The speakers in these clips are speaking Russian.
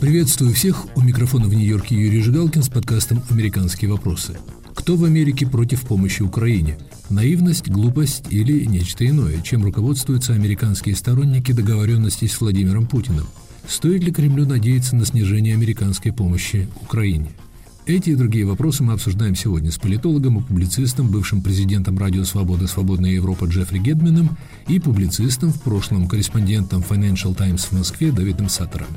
Приветствую всех. У микрофона в Нью-Йорке Юрий Жигалкин с подкастом «Американские вопросы». Кто в Америке против помощи Украине? Наивность, глупость или нечто иное? Чем руководствуются американские сторонники договоренностей с Владимиром Путиным? Стоит ли Кремлю надеяться на снижение американской помощи Украине? Эти и другие вопросы мы обсуждаем сегодня с политологом и публицистом, бывшим президентом Радио Свобода «Свободная Европа» Джеффри Гедманом и публицистом, в прошлом корреспондентом Financial Times в Москве Давидом Саттером.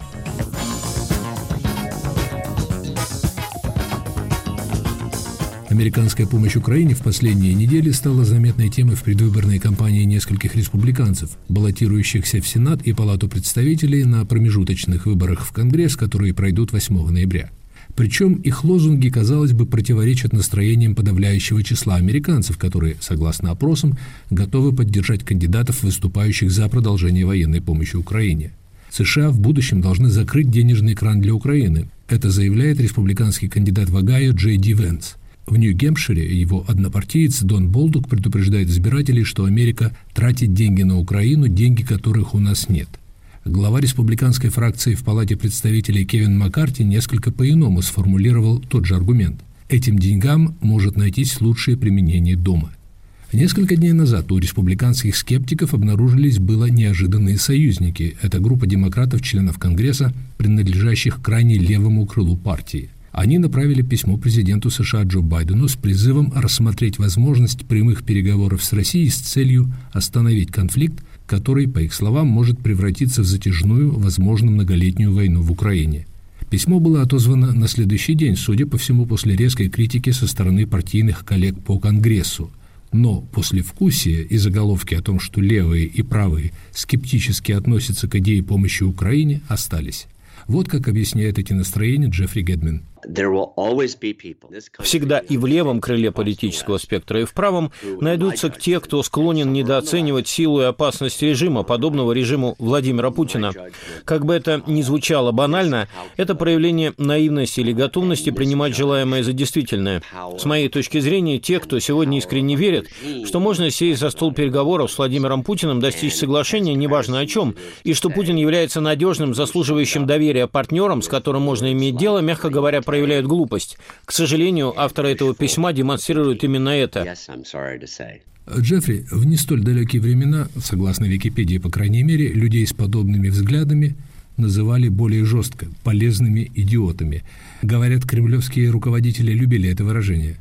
Американская помощь Украине в последние недели стала заметной темой в предвыборной кампании нескольких республиканцев, баллотирующихся в Сенат и Палату представителей на промежуточных выборах в Конгресс, которые пройдут 8 ноября. Причем их лозунги, казалось бы, противоречат настроениям подавляющего числа американцев, которые, согласно опросам, готовы поддержать кандидатов, выступающих за продолжение военной помощи Украине. США в будущем должны закрыть денежный кран для Украины. Это заявляет республиканский кандидат в Огайо Джей Ди Венс. В Нью-Гемпшире его однопартиец Дон Болдук предупреждает избирателей, что Америка тратит деньги на Украину, деньги которых у нас нет. Глава республиканской фракции в Палате представителей Кевин Маккарти несколько по-иному сформулировал тот же аргумент. Этим деньгам может найтись лучшее применение дома. Несколько дней назад у республиканских скептиков обнаружились было неожиданные союзники. Это группа демократов-членов Конгресса, принадлежащих крайне левому крылу партии – они направили письмо президенту США Джо Байдену с призывом рассмотреть возможность прямых переговоров с Россией с целью остановить конфликт, который, по их словам, может превратиться в затяжную, возможно, многолетнюю войну в Украине. Письмо было отозвано на следующий день, судя по всему, после резкой критики со стороны партийных коллег по Конгрессу. Но после вкусия и заголовки о том, что левые и правые скептически относятся к идее помощи Украине, остались. Вот как объясняет эти настроения Джеффри Гедман. Всегда и в левом крыле политического спектра, и в правом найдутся те, кто склонен недооценивать силу и опасность режима, подобного режиму Владимира Путина. Как бы это ни звучало банально, это проявление наивности или готовности принимать желаемое за действительное. С моей точки зрения, те, кто сегодня искренне верит, что можно сесть за стол переговоров с Владимиром Путиным, достичь соглашения, неважно о чем, и что Путин является надежным, заслуживающим доверия партнером, с которым можно иметь дело, мягко говоря, проявляют глупость. К сожалению, авторы этого письма демонстрируют именно это. Джеффри, в не столь далекие времена, согласно Википедии, по крайней мере, людей с подобными взглядами называли более жестко полезными идиотами. Говорят, кремлевские руководители любили это выражение.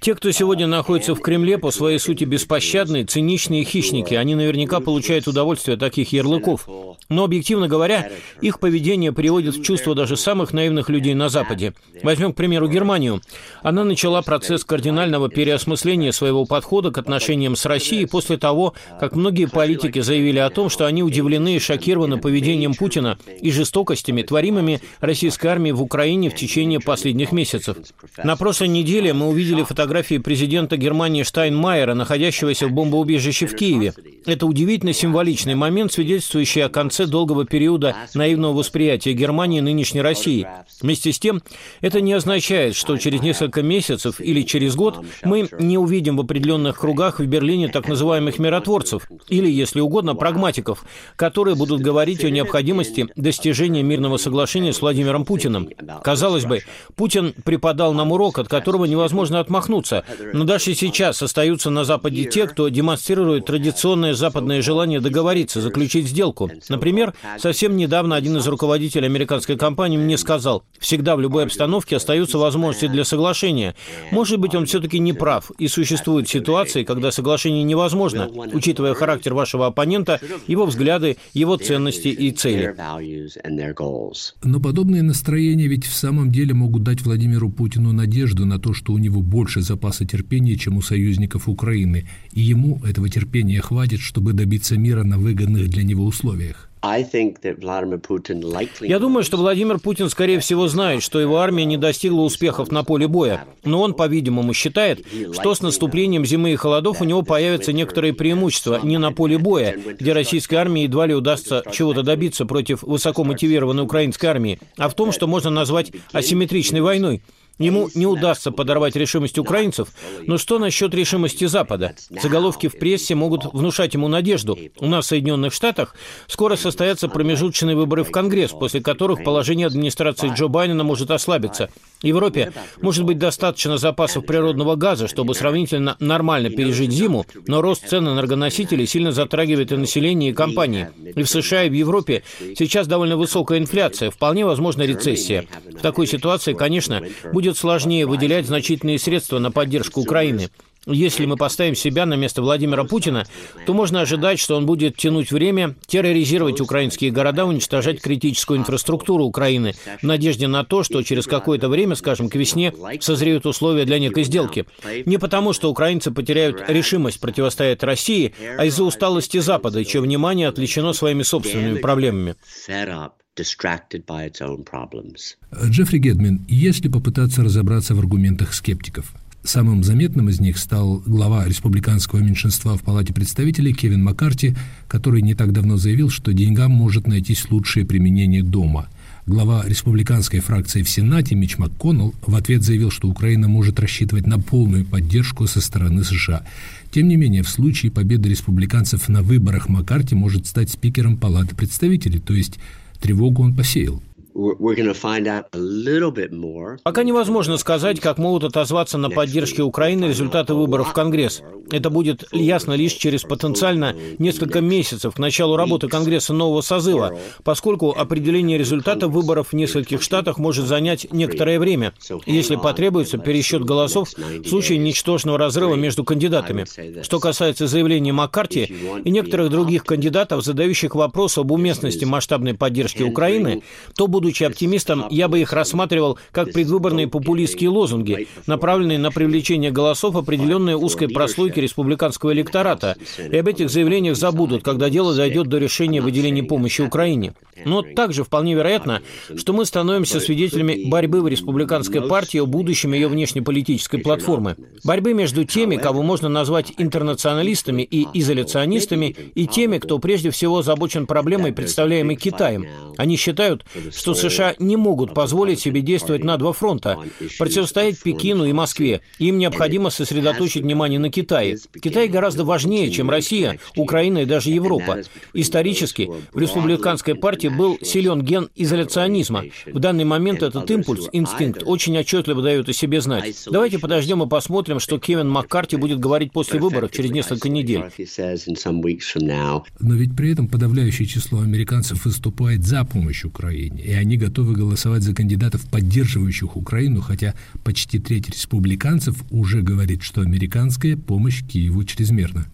Те, кто сегодня находится в Кремле, по своей сути беспощадные, циничные хищники. Они наверняка получают удовольствие от таких ярлыков. Но, объективно говоря, их поведение приводит в чувство даже самых наивных людей на Западе. Возьмем, к примеру, Германию. Она начала процесс кардинального переосмысления своего подхода к отношениям с Россией после того, как многие политики заявили о том, что они удивлены и шокированы поведением Путина и жестокостями, творимыми российской армией в Украине в течение последних месяцев. На прошлой неделе мы увидели фотографии президента Германии Штайнмайера, находящегося в бомбоубежище в Киеве. Это удивительно символичный момент, свидетельствующий о конце долгого периода наивного восприятия Германии нынешней России. Вместе с тем, это не означает, что через несколько месяцев или через год мы не увидим в определенных кругах в Берлине так называемых миротворцев, или, если угодно, прагматиков, которые будут говорить о необходимости достижения мирного соглашения с Владимиром Путиным. Казалось бы, Путин преподал нам урок, урок, от которого невозможно отмахнуться. Но даже сейчас остаются на Западе те, кто демонстрирует традиционное западное желание договориться, заключить сделку. Например, совсем недавно один из руководителей американской компании мне сказал, всегда в любой обстановке остаются возможности для соглашения. Может быть, он все-таки не прав, и существуют ситуации, когда соглашение невозможно, учитывая характер вашего оппонента, его взгляды, его ценности и цели. Но подобные настроения ведь в самом деле могут дать Владимиру Путину надежду надежду на то, что у него больше запаса терпения, чем у союзников Украины, и ему этого терпения хватит, чтобы добиться мира на выгодных для него условиях. Я думаю, что Владимир Путин, скорее всего, знает, что его армия не достигла успехов на поле боя. Но он, по-видимому, считает, что с наступлением зимы и холодов у него появятся некоторые преимущества не на поле боя, где российской армии едва ли удастся чего-то добиться против высокомотивированной украинской армии, а в том, что можно назвать асимметричной войной. Ему не удастся подорвать решимость украинцев, но что насчет решимости Запада? Заголовки в прессе могут внушать ему надежду. У нас в Соединенных Штатах скоро состоятся промежуточные выборы в Конгресс, после которых положение администрации Джо Байдена может ослабиться. Европе может быть достаточно запасов природного газа, чтобы сравнительно нормально пережить зиму, но рост цен энергоносителей сильно затрагивает и население, и компании. И в США, и в Европе сейчас довольно высокая инфляция, вполне возможна рецессия. В такой ситуации, конечно, будет будет сложнее выделять значительные средства на поддержку Украины. Если мы поставим себя на место Владимира Путина, то можно ожидать, что он будет тянуть время, терроризировать украинские города, уничтожать критическую инфраструктуру Украины в надежде на то, что через какое-то время, скажем, к весне, созреют условия для некой сделки. Не потому, что украинцы потеряют решимость противостоять России, а из-за усталости Запада, чье внимание отвлечено своими собственными проблемами distracted by its own problems. Джеффри Гедмин, если попытаться разобраться в аргументах скептиков, Самым заметным из них стал глава республиканского меньшинства в Палате представителей Кевин Маккарти, который не так давно заявил, что деньгам может найтись лучшее применение дома. Глава республиканской фракции в Сенате Мич МакКоннелл в ответ заявил, что Украина может рассчитывать на полную поддержку со стороны США. Тем не менее, в случае победы республиканцев на выборах Маккарти может стать спикером Палаты представителей, то есть Тревогу он посеял. Пока невозможно сказать, как могут отозваться на поддержке Украины результаты выборов в Конгресс. Это будет ясно лишь через потенциально несколько месяцев к началу работы Конгресса нового созыва, поскольку определение результатов выборов в нескольких штатах может занять некоторое время, если потребуется пересчет голосов в случае ничтожного разрыва между кандидатами. Что касается заявления Маккарти и некоторых других кандидатов, задающих вопрос об уместности масштабной поддержки Украины, то будут будучи оптимистом, я бы их рассматривал как предвыборные популистские лозунги, направленные на привлечение голосов определенной узкой прослойки республиканского электората. И об этих заявлениях забудут, когда дело дойдет до решения выделения помощи Украине. Но также вполне вероятно, что мы становимся свидетелями борьбы в республиканской партии о будущем ее внешнеполитической платформы. Борьбы между теми, кого можно назвать интернационалистами и изоляционистами, и теми, кто прежде всего озабочен проблемой, представляемой Китаем. Они считают, что США не могут позволить себе действовать на два фронта, противостоять Пекину и Москве. Им необходимо сосредоточить внимание на Китае. Китай гораздо важнее, чем Россия, Украина и даже Европа. Исторически в республиканской партии был силен ген изоляционизма. В данный момент этот импульс, инстинкт, очень отчетливо дает о себе знать. Давайте подождем и посмотрим, что Кевин Маккарти будет говорить после выборов через несколько недель. Но ведь при этом подавляющее число американцев выступает за помощь Украине, и они готовы голосовать за кандидатов, поддерживающих Украину, хотя почти треть республиканцев уже говорит, что американская помощь Киеву чрезмерна.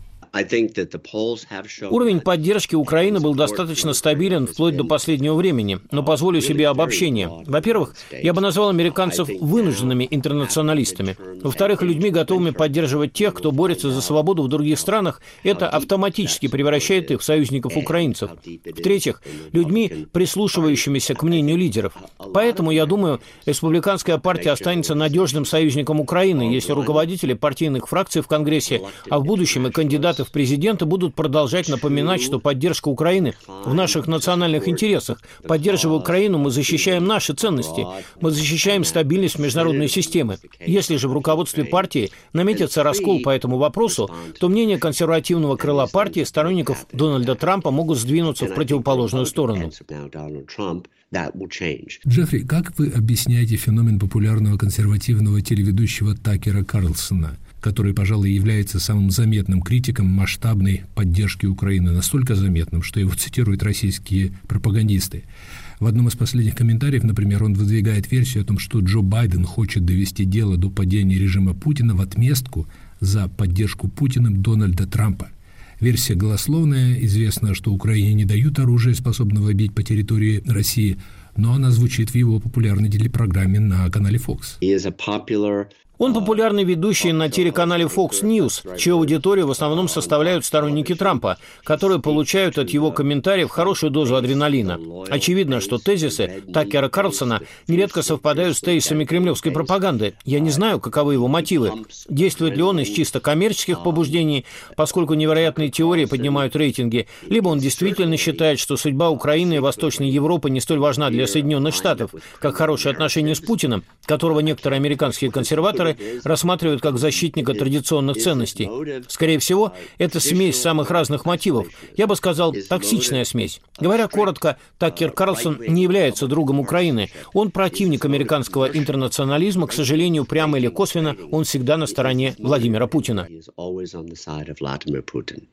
Уровень поддержки Украины был достаточно стабилен вплоть до последнего времени, но позволю себе обобщение. Во-первых, я бы назвал американцев вынужденными интернационалистами. Во-вторых, людьми, готовыми поддерживать тех, кто борется за свободу в других странах, это автоматически превращает их в союзников украинцев. В-третьих, людьми, прислушивающимися к мнению лидеров. Поэтому, я думаю, республиканская партия останется надежным союзником Украины, если руководители партийных фракций в Конгрессе, а в будущем и кандидаты кандидаты в президенты будут продолжать напоминать, что поддержка Украины в наших национальных интересах. Поддерживая Украину, мы защищаем наши ценности. Мы защищаем стабильность международной системы. Если же в руководстве партии наметится раскол по этому вопросу, то мнения консервативного крыла партии, сторонников Дональда Трампа, могут сдвинуться в противоположную сторону. Джеффри, как вы объясняете феномен популярного консервативного телеведущего Такера Карлсона – который, пожалуй, является самым заметным критиком масштабной поддержки Украины, настолько заметным, что его цитируют российские пропагандисты. В одном из последних комментариев, например, он выдвигает версию о том, что Джо Байден хочет довести дело до падения режима Путина в отместку за поддержку Путиным Дональда Трампа. Версия голословная, известно, что Украине не дают оружия, способного бить по территории России, но она звучит в его популярной телепрограмме на канале Fox. Он популярный ведущий на телеканале Fox News, чью аудиторию в основном составляют сторонники Трампа, которые получают от его комментариев хорошую дозу адреналина. Очевидно, что тезисы Такера Карлсона нередко совпадают с тезисами кремлевской пропаганды. Я не знаю, каковы его мотивы. Действует ли он из чисто коммерческих побуждений, поскольку невероятные теории поднимают рейтинги, либо он действительно считает, что судьба Украины и Восточной Европы не столь важна для Соединенных Штатов, как хорошие отношения с Путиным, которого некоторые американские консерваторы рассматривают как защитника традиционных ценностей. Скорее всего, это смесь самых разных мотивов. Я бы сказал, токсичная смесь. Говоря коротко, Такер Карлсон не является другом Украины. Он противник американского интернационализма. К сожалению, прямо или косвенно, он всегда на стороне Владимира Путина.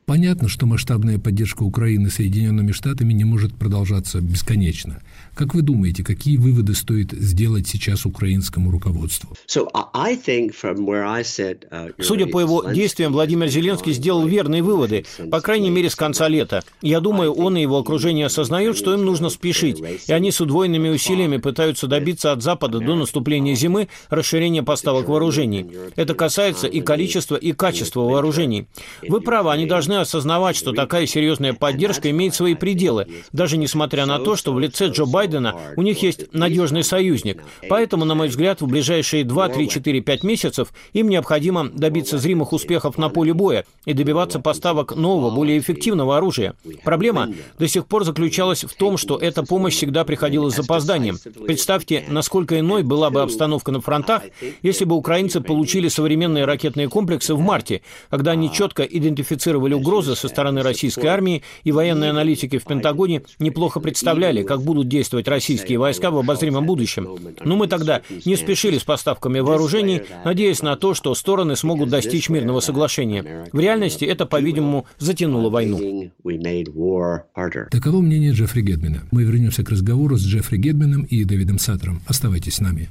Понятно, что масштабная поддержка Украины Соединенными Штатами не может продолжаться бесконечно. Как вы думаете, какие выводы стоит сделать сейчас украинскому руководству? Судя по его действиям, Владимир Зеленский сделал верные выводы, по крайней мере, с конца лета. Я думаю, он и его окружение осознают, что им нужно спешить, и они с удвоенными усилиями пытаются добиться от Запада до наступления зимы расширения поставок вооружений. Это касается и количества, и качества вооружений. Вы правы, они должны осознавать, что такая серьезная поддержка имеет свои пределы, даже несмотря на то, что в лице Джо Байдена Байдена у них есть надежный союзник. Поэтому, на мой взгляд, в ближайшие 2, 3, 4, 5 месяцев им необходимо добиться зримых успехов на поле боя и добиваться поставок нового, более эффективного оружия. Проблема до сих пор заключалась в том, что эта помощь всегда приходила с запозданием. Представьте, насколько иной была бы обстановка на фронтах, если бы украинцы получили современные ракетные комплексы в марте, когда они четко идентифицировали угрозы со стороны российской армии, и военные аналитики в Пентагоне неплохо представляли, как будут действовать российские войска в обозримом будущем. Но мы тогда не спешили с поставками вооружений, надеясь на то, что стороны смогут достичь мирного соглашения. В реальности это, по-видимому, затянуло войну. Таково мнение Джеффри Гедмина. Мы вернемся к разговору с Джеффри Гедмином и Дэвидом Саттером. Оставайтесь с нами.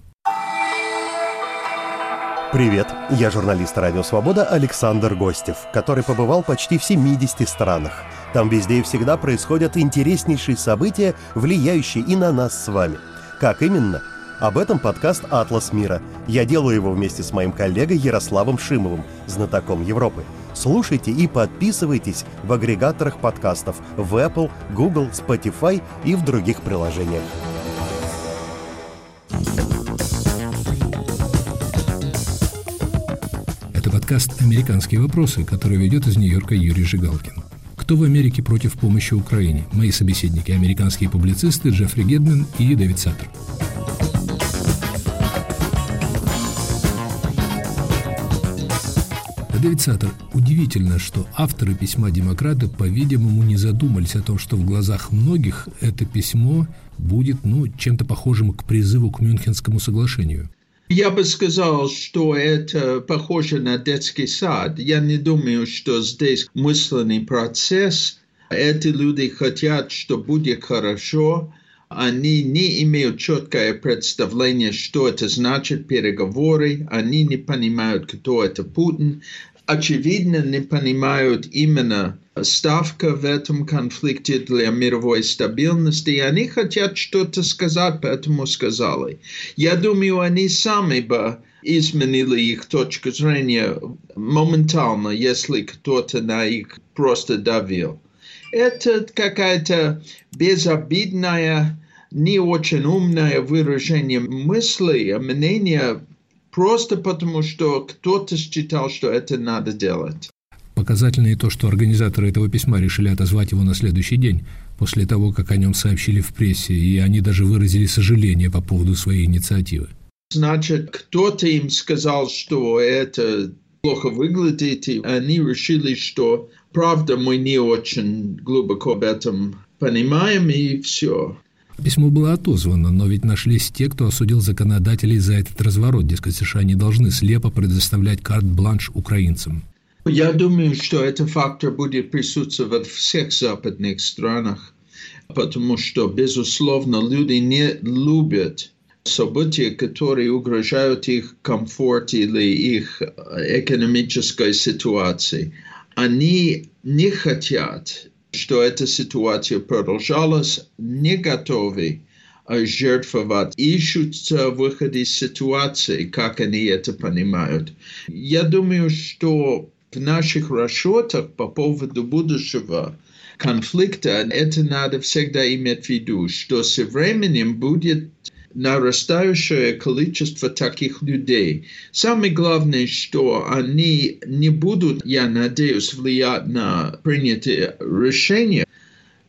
Привет, я журналист «Радио Свобода» Александр Гостев, который побывал почти в 70 странах – там везде и всегда происходят интереснейшие события, влияющие и на нас с вами. Как именно? Об этом подкаст «Атлас мира». Я делаю его вместе с моим коллегой Ярославом Шимовым, знатоком Европы. Слушайте и подписывайтесь в агрегаторах подкастов в Apple, Google, Spotify и в других приложениях. Это подкаст «Американские вопросы», который ведет из Нью-Йорка Юрий Жигалкин. Кто в Америке против помощи Украине? Мои собеседники – американские публицисты Джеффри Гедман и Дэвид Саттер. Дэвид Саттер, удивительно, что авторы письма демократа, по-видимому, не задумались о том, что в глазах многих это письмо будет ну, чем-то похожим к призыву к Мюнхенскому соглашению. Я бы сказал, что это похоже на детский сад. Я не думаю, что здесь мысленный процесс. Эти люди хотят, что будет хорошо. Они не имеют четкое представление, что это значит переговоры. Они не понимают, кто это Путин. Очевидно, не понимают именно ставка в этом конфликте для мировой стабильности, и они хотят что-то сказать, поэтому сказали. Я думаю, они сами бы изменили их точку зрения моментально, если кто-то на их просто давил. Это какая-то безобидная, не очень умное выражение мысли, мнения, просто потому что кто-то считал, что это надо делать. Показательно и то, что организаторы этого письма решили отозвать его на следующий день, после того, как о нем сообщили в прессе, и они даже выразили сожаление по поводу своей инициативы. Значит, кто-то им сказал, что это плохо выглядит, и они решили, что правда мы не очень глубоко об этом понимаем, и все. Письмо было отозвано, но ведь нашлись те, кто осудил законодателей за этот разворот. Дескать, США не должны слепо предоставлять карт-бланш украинцам. Я думаю, что этот фактор будет присутствовать в всех западных странах, потому что, безусловно, люди не любят события, которые угрожают их комфорт или их экономической ситуации. Они не хотят, что эта ситуация продолжалась, не готовы жертвовать, ищут выход из ситуации, как они это понимают. Я думаю, что в наших расчетах по поводу будущего конфликта это надо всегда иметь в виду, что со временем будет нарастающее количество таких людей. Самое главное, что они не будут, я надеюсь, влиять на принятие решения,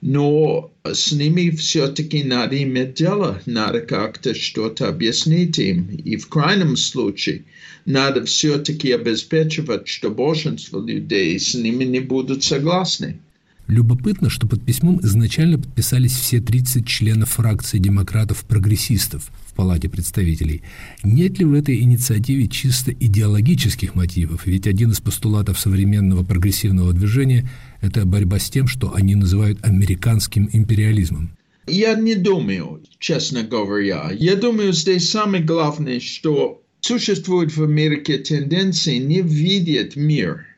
но с ними все-таки надо иметь дело, надо как-то что-то объяснить им. И в крайнем случае надо все-таки обеспечивать, что большинство людей с ними не будут согласны. Любопытно, что под письмом изначально подписались все 30 членов фракции демократов-прогрессистов в Палате представителей. Нет ли в этой инициативе чисто идеологических мотивов? Ведь один из постулатов современного прогрессивного движения – это борьба с тем, что они называют американским империализмом. Я не думаю, честно говоря. Я думаю, здесь самое главное, что существует в Америке тенденция не видеть мир –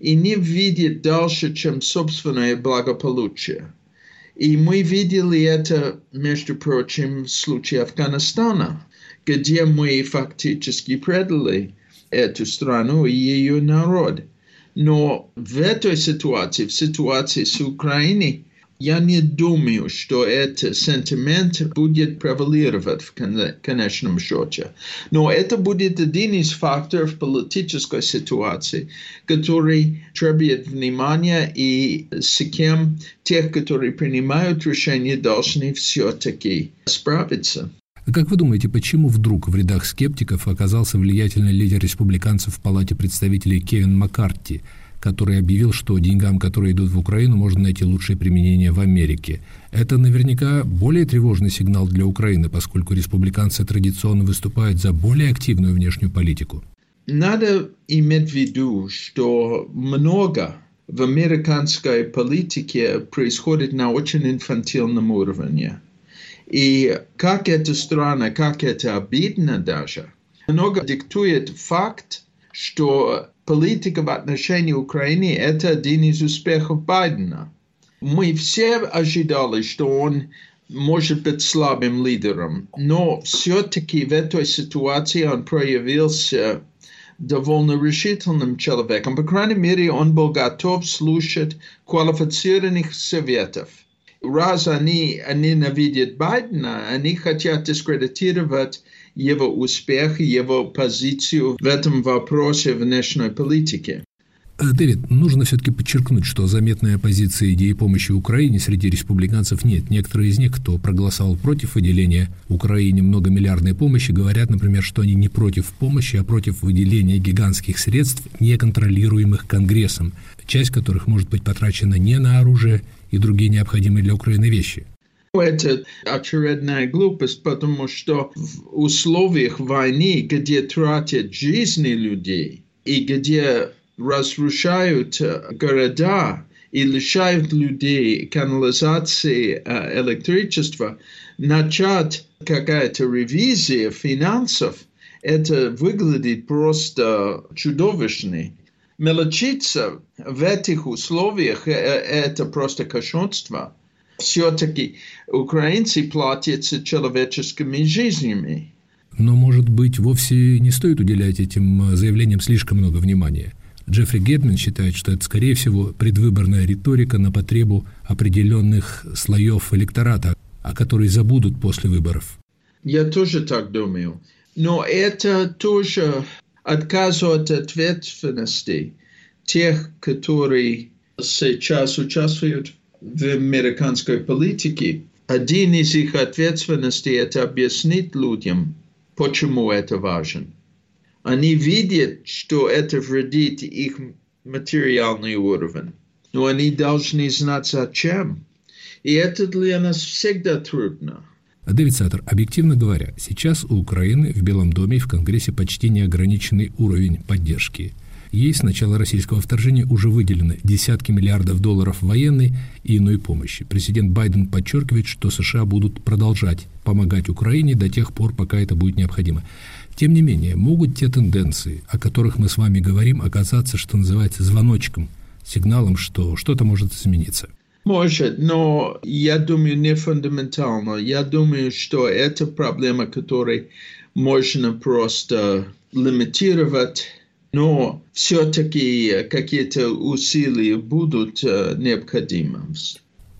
и не видит дальше, чем собственное благополучие. И мы видели это, между прочим, в случае Афганистана, где мы фактически предали эту страну и ее народ. Но в этой ситуации, в ситуации с Украиной, я не думаю, что этот сентимент будет превалировать в конечном счете. Но это будет один из факторов политической ситуации, который требует внимания и с кем тех, которые принимают решения, должны все-таки справиться. А как вы думаете, почему вдруг в рядах скептиков оказался влиятельный лидер республиканцев в Палате представителей Кевин Маккарти – который объявил, что деньгам, которые идут в Украину, можно найти лучшее применение в Америке. Это наверняка более тревожный сигнал для Украины, поскольку республиканцы традиционно выступают за более активную внешнюю политику. Надо иметь в виду, что много в американской политике происходит на очень инфантильном уровне. И как эта страна, как это обидно даже, много диктует факт, что политика в отношении Украины – это один из успехов Байдена. Мы все ожидали, что он может быть слабым лидером, но все-таки в этой ситуации он проявился довольно решительным человеком. По крайней мере, он был готов слушать квалифицированных советов. Раз они ненавидят Байдена, они хотят дискредитировать его успех его позицию в этом вопросе внешней политики. Э, Дэвид, нужно все-таки подчеркнуть, что заметной оппозиции идеи помощи Украине среди республиканцев нет. Некоторые из них, кто проголосовал против выделения Украине многомиллиардной помощи, говорят, например, что они не против помощи, а против выделения гигантских средств, неконтролируемых Конгрессом, часть которых может быть потрачена не на оружие и другие необходимые для Украины вещи. Это очередная глупость, потому что в условиях войны, где тратят жизни людей и где разрушают города и лишают людей канализации электричества, начать какая-то ревизия финансов, это выглядит просто чудовищно. Мелочиться в этих условиях это просто кощунство все-таки украинцы платятся человеческими жизнями. Но, может быть, вовсе не стоит уделять этим э, заявлениям слишком много внимания. Джеффри Гетман считает, что это, скорее всего, предвыборная риторика на потребу определенных слоев электората, о которой забудут после выборов. Я тоже так думаю. Но это тоже отказ от ответственности тех, которые сейчас участвуют в американской политике, один из их ответственностей – это объяснить людям, почему это важно. Они видят, что это вредит их материальный уровень, но они должны знать зачем. И это для нас всегда трудно. Дэвид Саттер, объективно говоря, сейчас у Украины в Белом доме и в Конгрессе почти неограниченный уровень поддержки. Ей с начала российского вторжения уже выделены десятки миллиардов долларов военной и иной помощи. Президент Байден подчеркивает, что США будут продолжать помогать Украине до тех пор, пока это будет необходимо. Тем не менее, могут те тенденции, о которых мы с вами говорим, оказаться, что называется, звоночком, сигналом, что что-то может измениться. Может, но я думаю, не фундаментально. Я думаю, что это проблема, которую можно просто лимитировать, но все-таки какие-то усилия будут э, необходимы.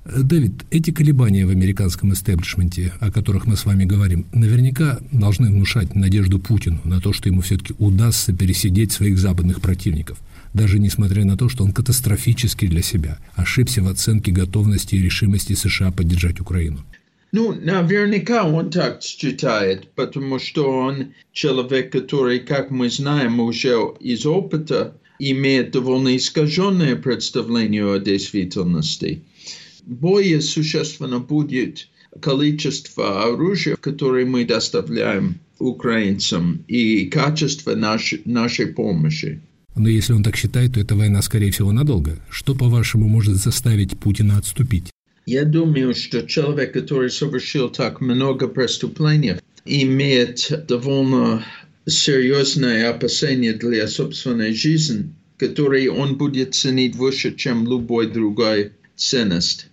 Дэвид, эти колебания в американском истеблишменте, о которых мы с вами говорим, наверняка должны внушать надежду Путину на то, что ему все-таки удастся пересидеть своих западных противников, даже несмотря на то, что он катастрофически для себя ошибся в оценке готовности и решимости США поддержать Украину. Ну, наверняка он так считает, потому что он человек, который, как мы знаем уже из опыта, имеет довольно искаженное представление о действительности более существенно будет количество оружия, которое мы доставляем украинцам, и качество нашей, нашей помощи. Но если он так считает, то эта война, скорее всего, надолго. Что, по-вашему, может заставить Путина отступить? Я думаю, что человек, который совершил так много преступлений, имеет довольно серьезное опасение для собственной жизни, которые он будет ценить выше, чем любой другой ценность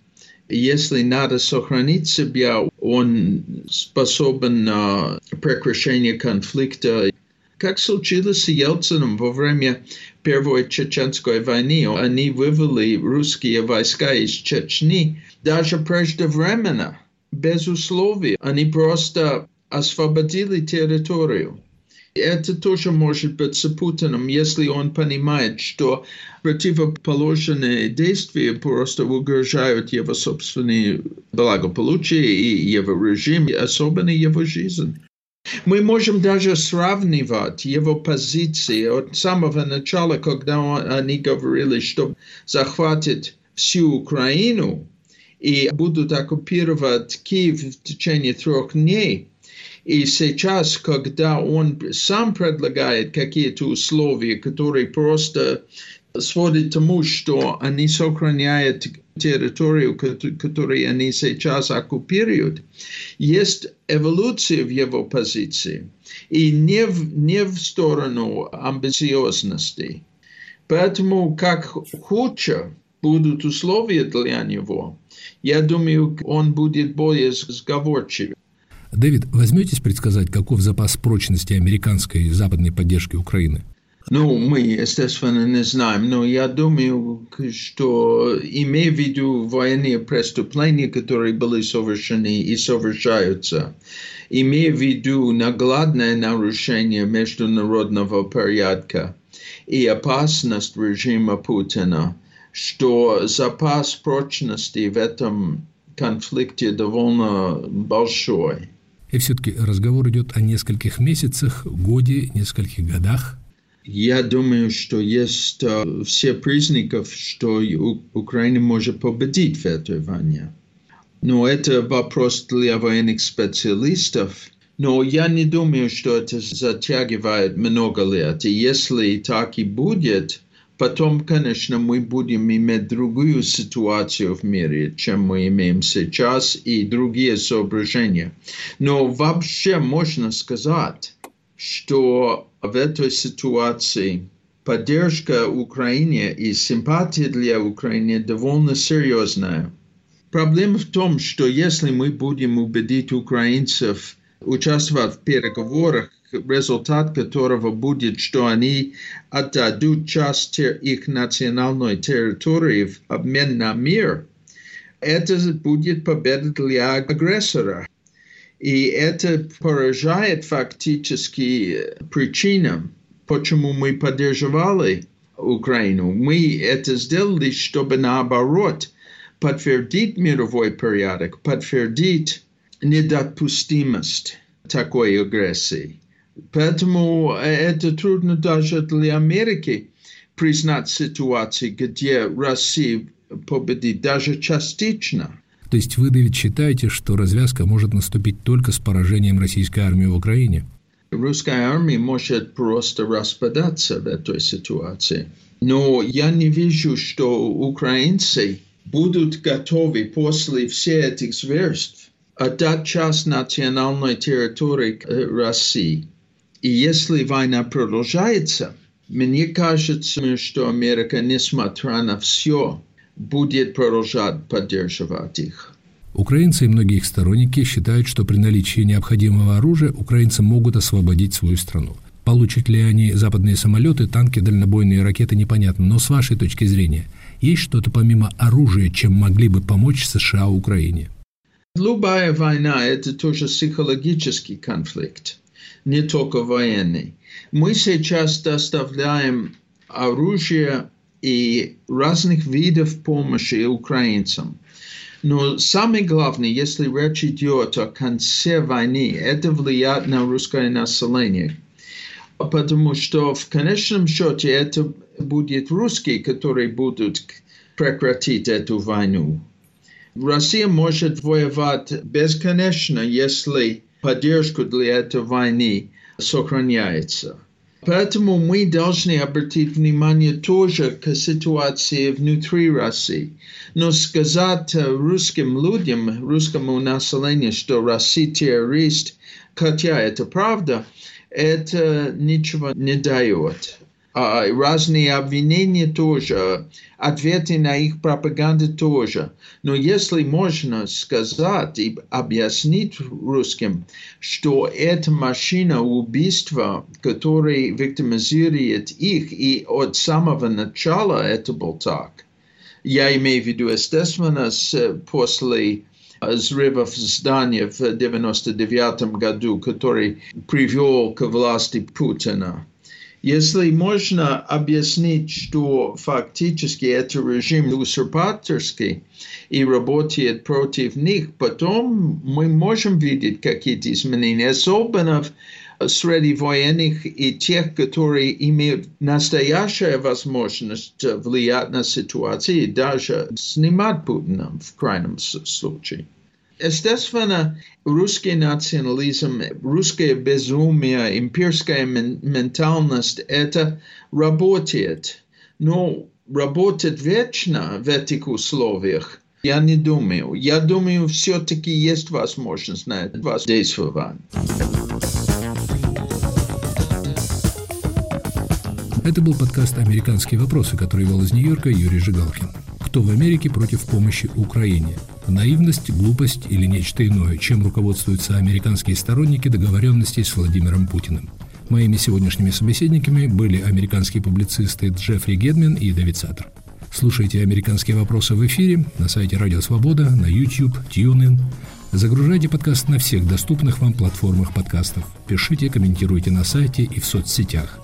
если надо сохранить себя, он способен на прекращение конфликта. Как случилось с Ельцином во время Первой Чеченской войны, они вывели русские войска из Чечни даже преждевременно, без условий. Они просто освободили территорию. Это тоже может быть запутанным, если он понимает, что противоположные действия просто угрожают его собственное благополучие и его режим, особенно его жизнь. Мы можем даже сравнивать его позиции от самого начала, когда они говорили, что захватят всю Украину и будут оккупировать Киев в течение трех дней. И сейчас, когда он сам предлагает какие-то условия, которые просто сводит к тому, что они сохраняют территорию, которую они сейчас оккупируют, есть эволюция в его позиции, и не в, не в сторону амбициозности. Поэтому как худше будут условия для него, я думаю, он будет более сговорчивый. Дэвид, возьметесь предсказать, каков запас прочности американской и западной поддержки Украины? Ну, мы, естественно, не знаем, но я думаю, что имея в виду военные преступления, которые были совершены и совершаются, имея в виду наглядное нарушение международного порядка и опасность режима Путина, что запас прочности в этом конфликте довольно большой. И все-таки разговор идет о нескольких месяцах, годе, нескольких годах. Я думаю, что есть uh, все признаки, что Украина может победить в этой войне. Но это вопрос для военных специалистов. Но я не думаю, что это затягивает много лет. И если так и будет, потом, конечно, мы будем иметь другую ситуацию в мире, чем мы имеем сейчас, и другие соображения. Но вообще можно сказать, что в этой ситуации поддержка Украине и симпатия для Украины довольно серьезная. Проблема в том, что если мы будем убедить украинцев участвовать в переговорах, результат которого будет, что они отдадут часть их национальной территории в обмен на мир, это будет победа для агрессора. И это поражает фактически причинам, почему мы поддерживали Украину. Мы это сделали, чтобы наоборот подтвердить мировой порядок, подтвердить недопустимость такой агрессии. Поэтому это трудно даже для Америки признать ситуацию, где Россия победит даже частично. То есть вы, Дэвид, считаете, что развязка может наступить только с поражением российской армии в Украине? Русская армия может просто распадаться в этой ситуации. Но я не вижу, что украинцы будут готовы после всех этих зверств отдать часть национальной территории России. И если война продолжается, мне кажется, что Америка, несмотря на все, будет продолжать поддерживать их. Украинцы и многие их сторонники считают, что при наличии необходимого оружия украинцы могут освободить свою страну. Получат ли они западные самолеты, танки, дальнобойные ракеты, непонятно. Но с вашей точки зрения, есть что-то помимо оружия, чем могли бы помочь США Украине? Любая война – это тоже психологический конфликт, не только военный. Мы сейчас доставляем оружие и разных видов помощи украинцам. Но самое главное, если речь идет о конце войны, это влияет на русское население. Потому что в конечном счете это будет русские, которые будут прекратить эту войну. Россия может воевать бесконечно, если поддержка для этой войны сохраняется. Поэтому мы должны обратить внимание тоже к ситуации внутри России. Но сказать русским людям, русскому населению, что Россия террорист, хотя это правда, это ничего не дает. А разные обвинения тоже, ответы на их пропаганду тоже. Но если можно сказать и объяснить русским, что это машина убийства, которая виктимизирует их, и от самого начала это был так. Я имею в виду, естественно, после взрывов здания в 99 году, который привел к власти Путина. Если можно объяснить, что фактически это режим узурпаторский и работает против них, потом мы можем видеть какие-то изменения, особенно среди военных и тех, которые имеют настоящую возможность влиять на ситуацию и даже снимать Путина в крайнем случае. Естественно, русский национализм, русское безумие, имперская ментальность – это работает. Но работает вечно в этих условиях. Я не думаю. Я думаю, все-таки есть возможность на это воздействовать. Это был подкаст «Американские вопросы», который вел из Нью-Йорка Юрий Жигалкин. Кто в Америке против помощи Украине? Наивность, глупость или нечто иное, чем руководствуются американские сторонники договоренностей с Владимиром Путиным? Моими сегодняшними собеседниками были американские публицисты Джеффри Гедмен и Дэвид Саттер. Слушайте «Американские вопросы» в эфире на сайте Радио Свобода, на YouTube, TuneIn. Загружайте подкаст на всех доступных вам платформах подкастов. Пишите, комментируйте на сайте и в соцсетях.